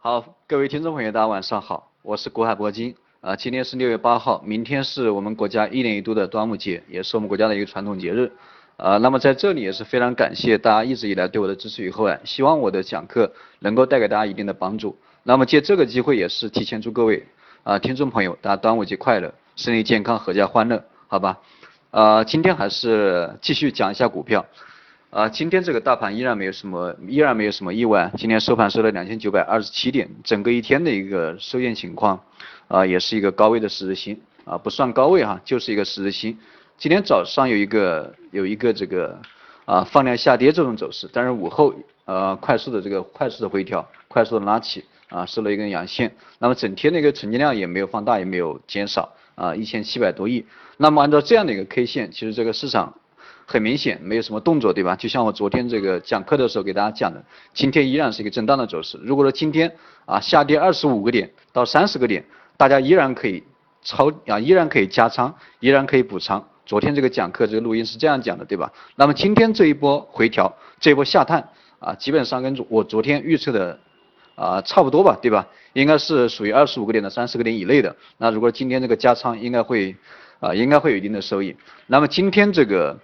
好，各位听众朋友，大家晚上好，我是国海铂金。啊，今天是六月八号，明天是我们国家一年一度的端午节，也是我们国家的一个传统节日。啊，那么在这里也是非常感谢大家一直以来对我的支持与厚爱，希望我的讲课能够带给大家一定的帮助。那么借这个机会也是提前祝各位啊听众朋友，大家端午节快乐，身体健康，阖家欢乐，好吧？啊，今天还是继续讲一下股票。啊，今天这个大盘依然没有什么，依然没有什么意外。今天收盘收了两千九百二十七点，整个一天的一个收线情况，啊，也是一个高位的十字星，啊，不算高位哈，就是一个十字星。今天早上有一个有一个这个啊放量下跌这种走势，但是午后呃快速的这个快速的回调，快速的拉起，啊收了一根阳线。那么整天的一个成交量也没有放大，也没有减少，啊一千七百多亿。那么按照这样的一个 K 线，其实这个市场。很明显没有什么动作，对吧？就像我昨天这个讲课的时候给大家讲的，今天依然是一个震荡的走势。如果说今天啊下跌二十五个点到三十个点，大家依然可以超啊，依然可以加仓，依然可以补仓。昨天这个讲课这个录音是这样讲的，对吧？那么今天这一波回调，这一波下探啊，基本上跟我昨天预测的啊差不多吧，对吧？应该是属于二十五个点到三十个点以内的。那如果今天这个加仓，应该会啊应该会有一定的收益。那么今天这个。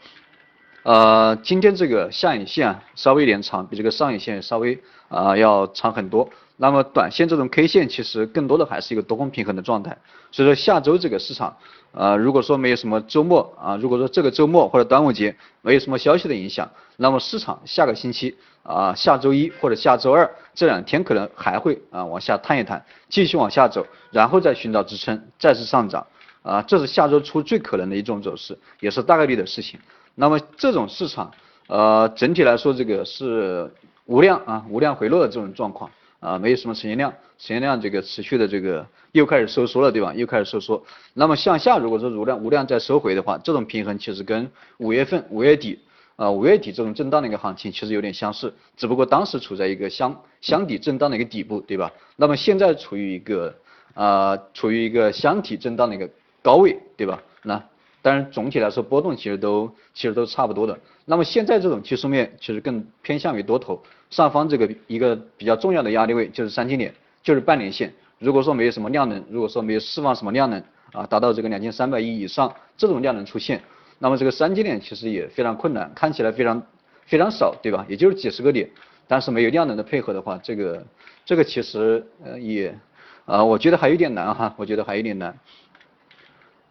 呃，今天这个下影线稍微有点长，比这个上影线稍微啊要长很多。那么短线这种 K 线其实更多的还是一个多空平衡的状态。所以说下周这个市场，呃，如果说没有什么周末啊，如果说这个周末或者端午节没有什么消息的影响，那么市场下个星期啊，下周一或者下周二这两天可能还会啊往下探一探，继续往下走，然后再寻找支撑，再次上涨啊，这是下周初最可能的一种走势，也是大概率的事情。那么这种市场，呃，整体来说这个是无量啊，无量回落的这种状况啊，没有什么成交量，成交量这个持续的这个又开始收缩了，对吧？又开始收缩。那么向下如果说无量无量再收回的话，这种平衡其实跟五月份五月底啊五月底这种震荡的一个行情其实有点相似，只不过当时处在一个箱箱底震荡的一个底部，对吧？那么现在处于一个啊处于一个箱体震荡的一个高位，对吧？那。当然，总体来说波动其实都其实都差不多的。那么现在这种技术面其实更偏向于多头，上方这个一个比较重要的压力位就是三千点，就是半年线。如果说没有什么量能，如果说没有释放什么量能啊，达到这个两千三百亿以上这种量能出现，那么这个三千点其实也非常困难，看起来非常非常少，对吧？也就是几十个点，但是没有量能的配合的话，这个这个其实呃也啊，我觉得还有点难哈，我觉得还有点难。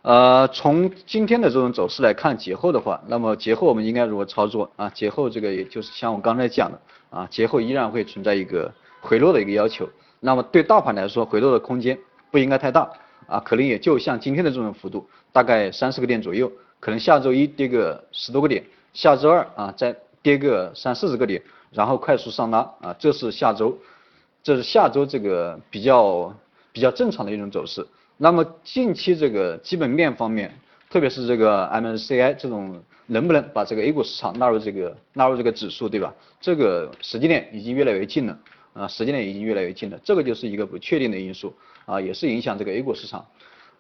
呃，从今天的这种走势来看，节后的话，那么节后我们应该如何操作啊？节后这个也就是像我刚才讲的啊，节后依然会存在一个回落的一个要求。那么对大盘来说，回落的空间不应该太大啊，可能也就像今天的这种幅度，大概三十个点左右，可能下周一跌个十多个点，下周二啊再跌个三四十个点，然后快速上拉啊，这是下周，这是下周这个比较比较正常的一种走势。那么近期这个基本面方面，特别是这个 MSCI 这种能不能把这个 A 股市场纳入这个纳入这个指数，对吧？这个时间点已经越来越近了啊，时间点已经越来越近了，这个就是一个不确定的因素啊，也是影响这个 A 股市场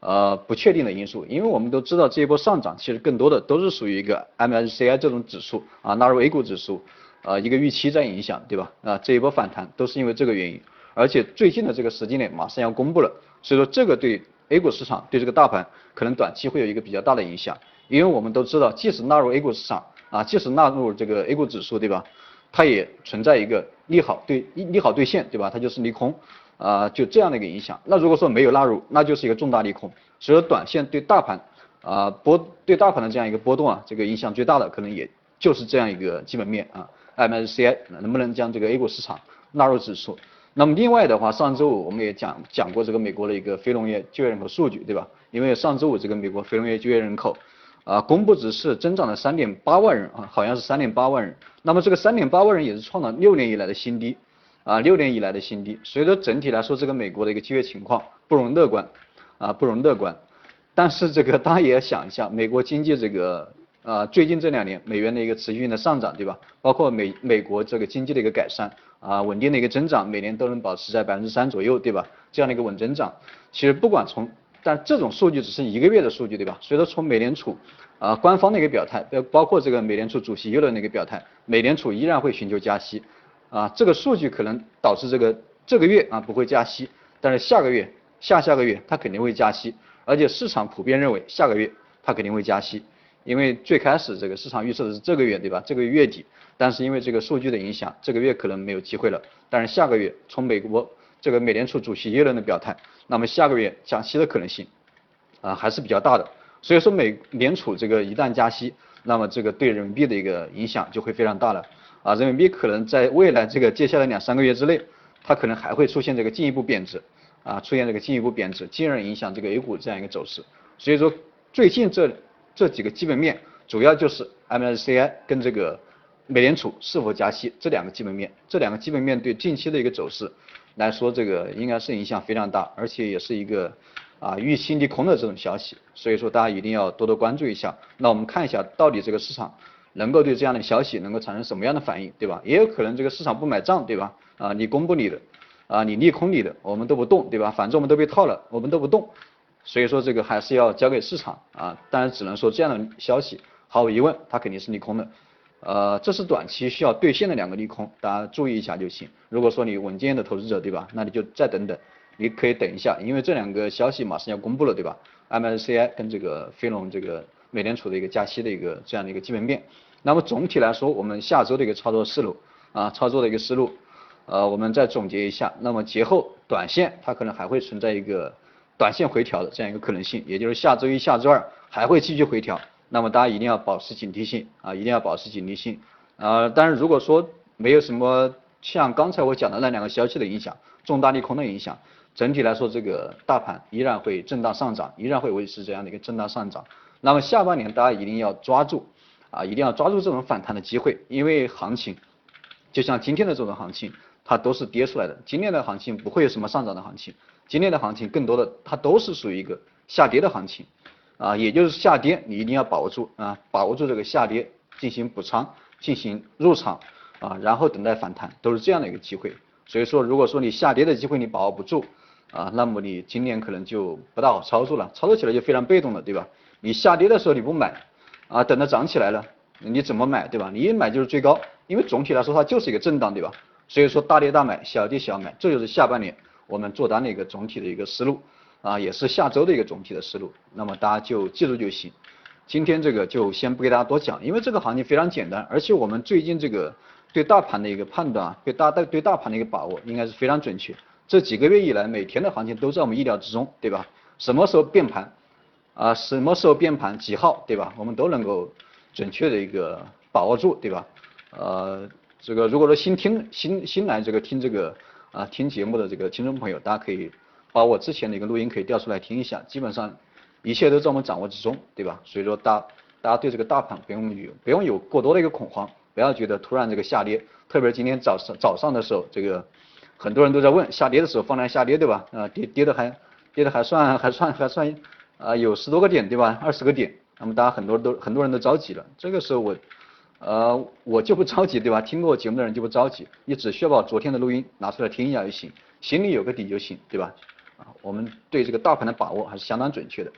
呃不确定的因素。因为我们都知道这一波上涨其实更多的都是属于一个 MSCI 这种指数啊纳入 A 股指数啊一个预期在影响，对吧？啊这一波反弹都是因为这个原因，而且最近的这个时间点马上要公布了，所以说这个对。A 股市场对这个大盘可能短期会有一个比较大的影响，因为我们都知道，即使纳入 A 股市场啊，即使纳入这个 A 股指数，对吧？它也存在一个利好对利好兑现，对吧？它就是利空啊，就这样的一个影响。那如果说没有纳入，那就是一个重大利空。所以说，短线对大盘啊波对大盘的这样一个波动啊，这个影响最大的可能也就是这样一个基本面啊，MSCI 能不能将这个 A 股市场纳入指数？那么另外的话，上周五我们也讲讲过这个美国的一个非农业就业人口数据，对吧？因为上周五这个美国非农业就业人口啊公布值是增长了三点八万人啊，好像是三点八万人。那么这个三点八万人也是创了六年以来的新低啊，六年以来的新低。所以说整体来说，这个美国的一个就业情况不容乐观啊，不容乐观。但是这个大家也要想一下，美国经济这个啊最近这两年美元的一个持续性的上涨，对吧？包括美美国这个经济的一个改善。啊，稳定的一个增长，每年都能保持在百分之三左右，对吧？这样的一个稳增长，其实不管从，但这种数据只是一个月的数据，对吧？所以说从美联储啊官方的一个表态，包括这个美联储主席耶伦的一个表态，美联储依然会寻求加息，啊，这个数据可能导致这个这个月啊不会加息，但是下个月、下下个月它肯定会加息，而且市场普遍认为下个月它肯定会加息，因为最开始这个市场预测的是这个月对吧？这个月底，但是因为这个数据的影响，这个月可能没有机会了，但是下个月从美国这个美联储主席耶伦的表态，那么下个月加息的可能性啊还是比较大的，所以说美联储这个一旦加息，那么这个对人民币的一个影响就会非常大了。啊，人民币可能在未来这个接下来两三个月之内，它可能还会出现这个进一步贬值，啊，出现这个进一步贬值，进而影响这个 A 股这样一个走势。所以说，最近这这几个基本面，主要就是 MSCI 跟这个美联储是否加息这两个基本面，这两个基本面对近期的一个走势来说，这个应该是影响非常大，而且也是一个啊预期利空的这种消息。所以说，大家一定要多多关注一下。那我们看一下到底这个市场。能够对这样的消息能够产生什么样的反应，对吧？也有可能这个市场不买账，对吧？啊，你公布你的，啊，你利空你的，我们都不动，对吧？反正我们都被套了，我们都不动。所以说这个还是要交给市场啊，当然只能说这样的消息，毫无疑问它肯定是利空的。呃，这是短期需要兑现的两个利空，大家注意一下就行。如果说你稳健的投资者，对吧？那你就再等等，你可以等一下，因为这两个消息马上要公布了，对吧？MSCI 跟这个非农这个。美联储的一个加息的一个这样的一个基本面，那么总体来说，我们下周的一个操作思路啊，操作的一个思路，呃，我们再总结一下。那么节后短线它可能还会存在一个短线回调的这样一个可能性，也就是下周一下周二还会继续回调。那么大家一定要保持警惕性啊，一定要保持警惕性啊。但是如果说没有什么像刚才我讲的那两个消息的影响，重大利空的影响，整体来说这个大盘依然会震荡上涨，依然会维持这样的一个震荡上涨。那么下半年大家一定要抓住啊，一定要抓住这种反弹的机会，因为行情就像今天的这种行情，它都是跌出来的。今天的行情不会有什么上涨的行情，今天的行情更多的它都是属于一个下跌的行情啊，也就是下跌你一定要把握住啊，把握住这个下跌进行补仓，进行入场啊，然后等待反弹，都是这样的一个机会。所以说，如果说你下跌的机会你把握不住啊，那么你今年可能就不大好操作了，操作起来就非常被动了，对吧？你下跌的时候你不买，啊，等它涨起来了，你怎么买，对吧？你一买就是追高，因为总体来说它就是一个震荡，对吧？所以说大跌大买，小跌小买，这就是下半年我们做单的一个总体的一个思路，啊，也是下周的一个总体的思路。那么大家就记住就行。今天这个就先不给大家多讲，因为这个行情非常简单，而且我们最近这个对大盘的一个判断，对大对对大盘的一个把握应该是非常准确。这几个月以来，每天的行情都在我们意料之中，对吧？什么时候变盘？啊，什么时候变盘几号，对吧？我们都能够准确的一个把握住，对吧？呃，这个如果说新听新新来这个听这个啊听节目的这个听众朋友，大家可以把我之前的一个录音可以调出来听一下，基本上一切都在我们掌握之中，对吧？所以说大大家对这个大盘不用有不用有过多的一个恐慌，不要觉得突然这个下跌，特别是今天早上早上的时候，这个很多人都在问下跌的时候放量下跌，对吧？啊，跌跌的还跌的还算还算还算。啊，有十多个点对吧？二十个点，那么大家很多都很多人都着急了。这个时候我，呃，我就不着急对吧？听过节目的人就不着急，你只需要把昨天的录音拿出来听一下就行，心里有个底就行，对吧？啊，我们对这个大盘的把握还是相当准确的。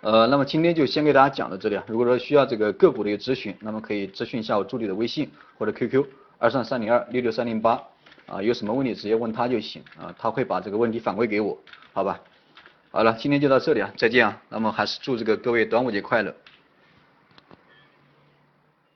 呃，那么今天就先给大家讲到这里啊。如果说需要这个个股的一个咨询，那么可以咨询一下我助理的微信或者 QQ 二三三零二六六三零八啊，有什么问题直接问他就行啊，他会把这个问题反馈给我，好吧？好了，今天就到这里啊，再见啊！那么还是祝这个各位端午节快乐。